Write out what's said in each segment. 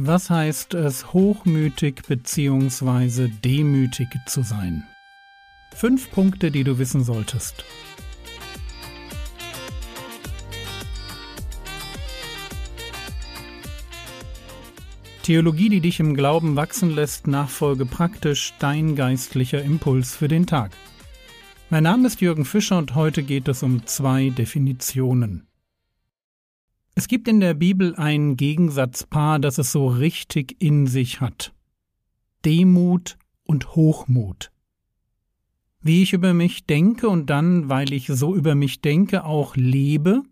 Was heißt es, hochmütig bzw. demütig zu sein? Fünf Punkte, die du wissen solltest. Theologie, die dich im Glauben wachsen lässt, nachfolge praktisch dein geistlicher Impuls für den Tag. Mein Name ist Jürgen Fischer und heute geht es um zwei Definitionen. Es gibt in der Bibel ein Gegensatzpaar, das es so richtig in sich hat. Demut und Hochmut. Wie ich über mich denke und dann, weil ich so über mich denke, auch lebe,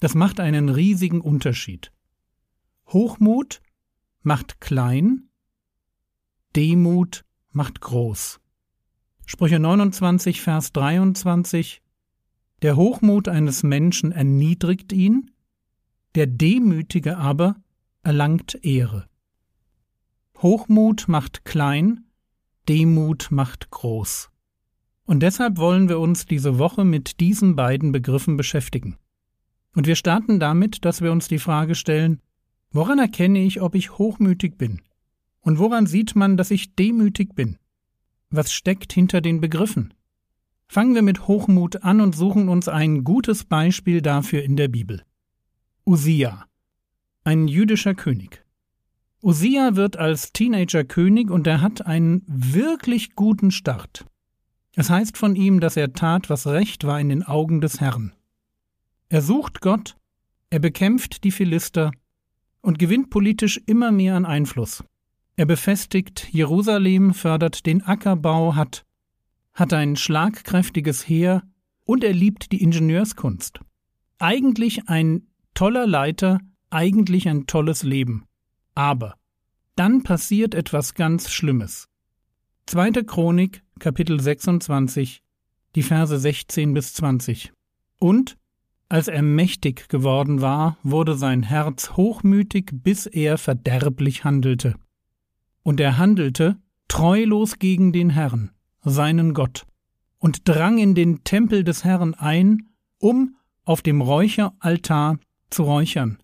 das macht einen riesigen Unterschied. Hochmut macht klein, Demut macht groß. Sprüche 29, Vers 23 Der Hochmut eines Menschen erniedrigt ihn, der Demütige aber erlangt Ehre. Hochmut macht klein, Demut macht groß. Und deshalb wollen wir uns diese Woche mit diesen beiden Begriffen beschäftigen. Und wir starten damit, dass wir uns die Frage stellen, woran erkenne ich, ob ich hochmütig bin? Und woran sieht man, dass ich demütig bin? Was steckt hinter den Begriffen? Fangen wir mit Hochmut an und suchen uns ein gutes Beispiel dafür in der Bibel. Usia, ein jüdischer König. Usia wird als Teenager König und er hat einen wirklich guten Start. Es heißt von ihm, dass er tat, was recht war in den Augen des Herrn. Er sucht Gott, er bekämpft die Philister und gewinnt politisch immer mehr an Einfluss. Er befestigt Jerusalem, fördert den Ackerbau, hat, hat ein schlagkräftiges Heer und er liebt die Ingenieurskunst. Eigentlich ein toller Leiter, eigentlich ein tolles Leben. Aber dann passiert etwas ganz Schlimmes. Zweite Chronik, Kapitel 26, die Verse 16 bis 20. Und als er mächtig geworden war, wurde sein Herz hochmütig, bis er verderblich handelte. Und er handelte treulos gegen den Herrn, seinen Gott, und drang in den Tempel des Herrn ein, um auf dem Räucheraltar zu räuchern.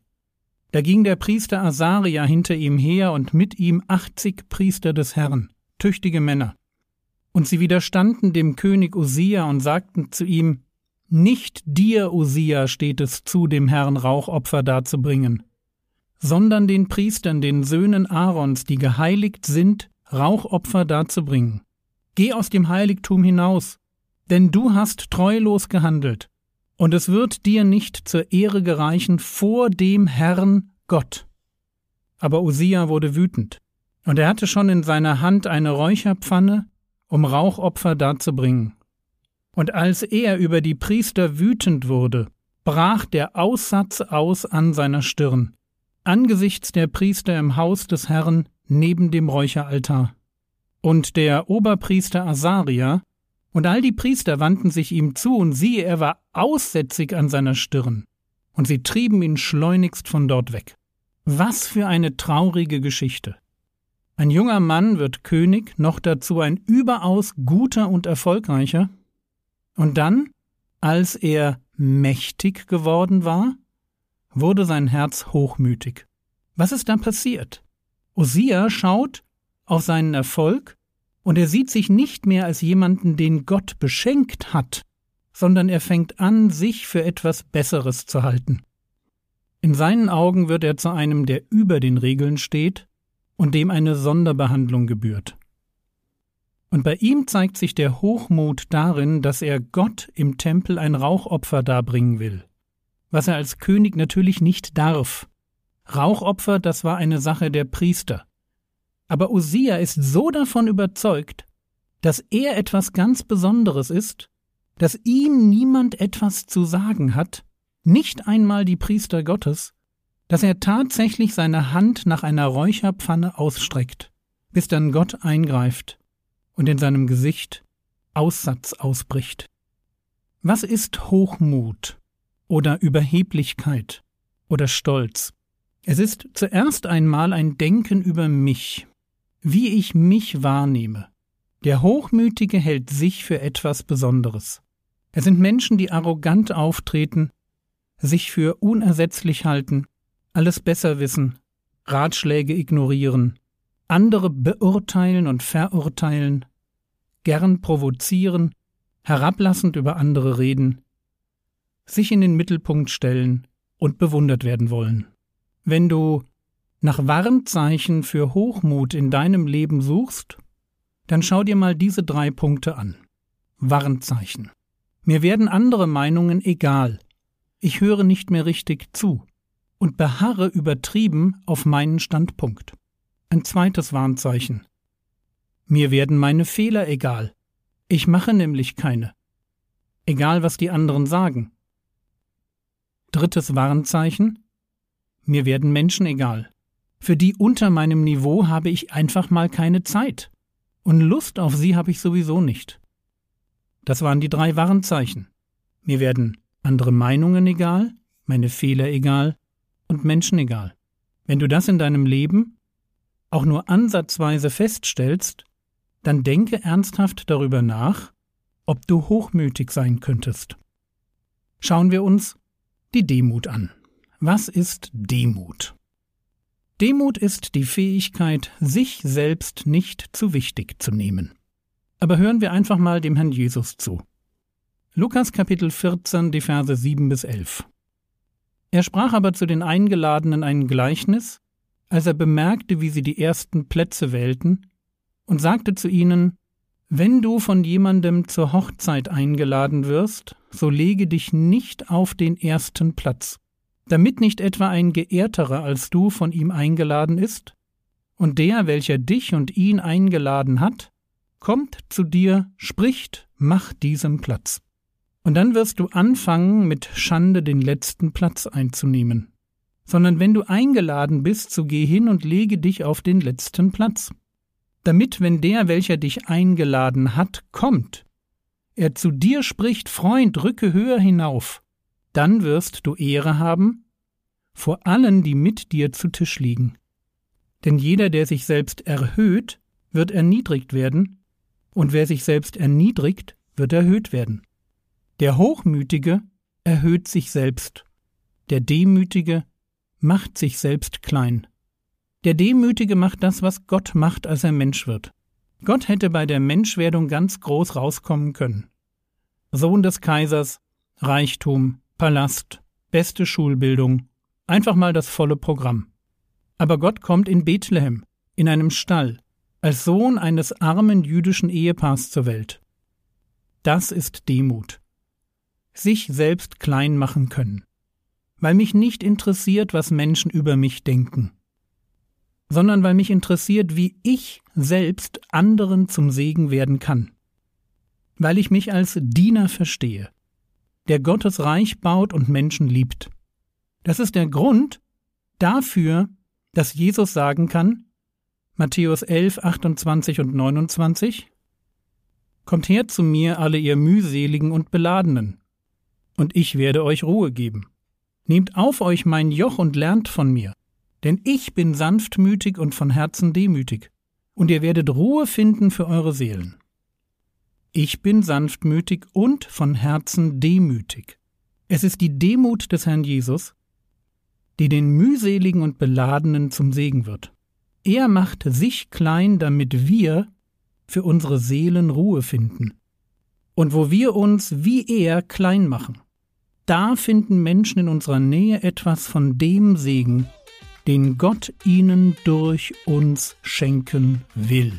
Da ging der Priester Asaria hinter ihm her und mit ihm achtzig Priester des Herrn, tüchtige Männer. Und sie widerstanden dem König Usia und sagten zu ihm, Nicht dir, Usia, steht es zu, dem Herrn Rauchopfer darzubringen, sondern den Priestern, den Söhnen Aarons, die geheiligt sind, Rauchopfer darzubringen. Geh aus dem Heiligtum hinaus, denn du hast treulos gehandelt und es wird dir nicht zur Ehre gereichen vor dem Herrn Gott. Aber Usia wurde wütend, und er hatte schon in seiner Hand eine Räucherpfanne, um Rauchopfer darzubringen. Und als er über die Priester wütend wurde, brach der Aussatz aus an seiner Stirn, angesichts der Priester im Haus des Herrn neben dem Räucheraltar. Und der Oberpriester Asaria und all die Priester wandten sich ihm zu, und siehe, er war aussätzig an seiner Stirn, und sie trieben ihn schleunigst von dort weg. Was für eine traurige Geschichte. Ein junger Mann wird König, noch dazu ein überaus guter und erfolgreicher, und dann, als er mächtig geworden war, wurde sein Herz hochmütig. Was ist da passiert? Osia schaut auf seinen Erfolg und er sieht sich nicht mehr als jemanden, den Gott beschenkt hat, sondern er fängt an, sich für etwas Besseres zu halten. In seinen Augen wird er zu einem, der über den Regeln steht und dem eine Sonderbehandlung gebührt. Und bei ihm zeigt sich der Hochmut darin, dass er Gott im Tempel ein Rauchopfer darbringen will, was er als König natürlich nicht darf. Rauchopfer, das war eine Sache der Priester. Aber Usia ist so davon überzeugt, dass er etwas ganz Besonderes ist, dass ihm niemand etwas zu sagen hat, nicht einmal die Priester Gottes, dass er tatsächlich seine Hand nach einer Räucherpfanne ausstreckt, bis dann Gott eingreift und in seinem Gesicht Aussatz ausbricht. Was ist Hochmut oder Überheblichkeit oder Stolz? Es ist zuerst einmal ein Denken über mich, wie ich mich wahrnehme. Der Hochmütige hält sich für etwas Besonderes. Es sind Menschen, die arrogant auftreten, sich für unersetzlich halten, alles besser wissen, Ratschläge ignorieren, andere beurteilen und verurteilen, gern provozieren, herablassend über andere reden, sich in den Mittelpunkt stellen und bewundert werden wollen. Wenn du nach Warnzeichen für Hochmut in deinem Leben suchst, dann schau dir mal diese drei Punkte an. Warnzeichen. Mir werden andere Meinungen egal. Ich höre nicht mehr richtig zu und beharre übertrieben auf meinen Standpunkt. Ein zweites Warnzeichen. Mir werden meine Fehler egal. Ich mache nämlich keine. Egal, was die anderen sagen. Drittes Warnzeichen. Mir werden Menschen egal. Für die unter meinem Niveau habe ich einfach mal keine Zeit. Und Lust auf sie habe ich sowieso nicht. Das waren die drei Warnzeichen. Mir werden andere Meinungen egal, meine Fehler egal und Menschen egal. Wenn du das in deinem Leben auch nur ansatzweise feststellst, dann denke ernsthaft darüber nach, ob du hochmütig sein könntest. Schauen wir uns die Demut an. Was ist Demut? Demut ist die Fähigkeit, sich selbst nicht zu wichtig zu nehmen. Aber hören wir einfach mal dem Herrn Jesus zu. Lukas Kapitel 14, die Verse 7 bis 11. Er sprach aber zu den Eingeladenen ein Gleichnis, als er bemerkte, wie sie die ersten Plätze wählten, und sagte zu ihnen, Wenn du von jemandem zur Hochzeit eingeladen wirst, so lege dich nicht auf den ersten Platz, damit nicht etwa ein Geehrterer als du von ihm eingeladen ist, und der, welcher dich und ihn eingeladen hat, kommt zu dir, spricht, mach diesem Platz. Und dann wirst du anfangen, mit Schande den letzten Platz einzunehmen. Sondern wenn du eingeladen bist, so geh hin und lege dich auf den letzten Platz. Damit, wenn der, welcher dich eingeladen hat, kommt, er zu dir spricht, Freund, rücke höher hinauf, dann wirst du Ehre haben vor allen, die mit dir zu Tisch liegen. Denn jeder, der sich selbst erhöht, wird erniedrigt werden, und wer sich selbst erniedrigt, wird erhöht werden. Der Hochmütige erhöht sich selbst, der Demütige macht sich selbst klein. Der Demütige macht das, was Gott macht, als er Mensch wird. Gott hätte bei der Menschwerdung ganz groß rauskommen können. Sohn des Kaisers, Reichtum, Palast, beste Schulbildung, einfach mal das volle Programm. Aber Gott kommt in Bethlehem, in einem Stall, als Sohn eines armen jüdischen Ehepaars zur Welt. Das ist Demut. Sich selbst klein machen können, weil mich nicht interessiert, was Menschen über mich denken, sondern weil mich interessiert, wie ich selbst anderen zum Segen werden kann, weil ich mich als Diener verstehe, der Gottes Reich baut und Menschen liebt. Das ist der Grund dafür, dass Jesus sagen kann, Matthäus 11, 28 und 29, Kommt her zu mir, alle ihr mühseligen und beladenen, und ich werde euch Ruhe geben. Nehmt auf euch mein Joch und lernt von mir, denn ich bin sanftmütig und von Herzen demütig, und ihr werdet Ruhe finden für eure Seelen. Ich bin sanftmütig und von Herzen demütig. Es ist die Demut des Herrn Jesus, die den mühseligen und beladenen zum Segen wird. Er macht sich klein, damit wir für unsere Seelen Ruhe finden. Und wo wir uns wie er klein machen, da finden Menschen in unserer Nähe etwas von dem Segen, den Gott ihnen durch uns schenken will.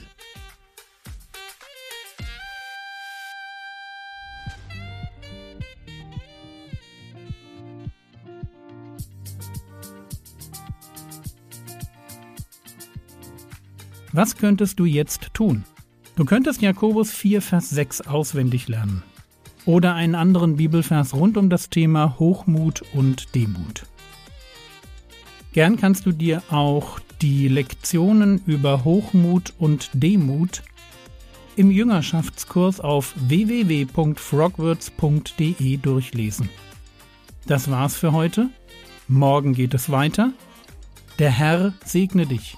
Was könntest du jetzt tun? Du könntest Jakobus 4, Vers 6 auswendig lernen oder einen anderen Bibelvers rund um das Thema Hochmut und Demut. Gern kannst du dir auch die Lektionen über Hochmut und Demut im Jüngerschaftskurs auf www.frogwords.de durchlesen. Das war's für heute. Morgen geht es weiter. Der Herr segne dich,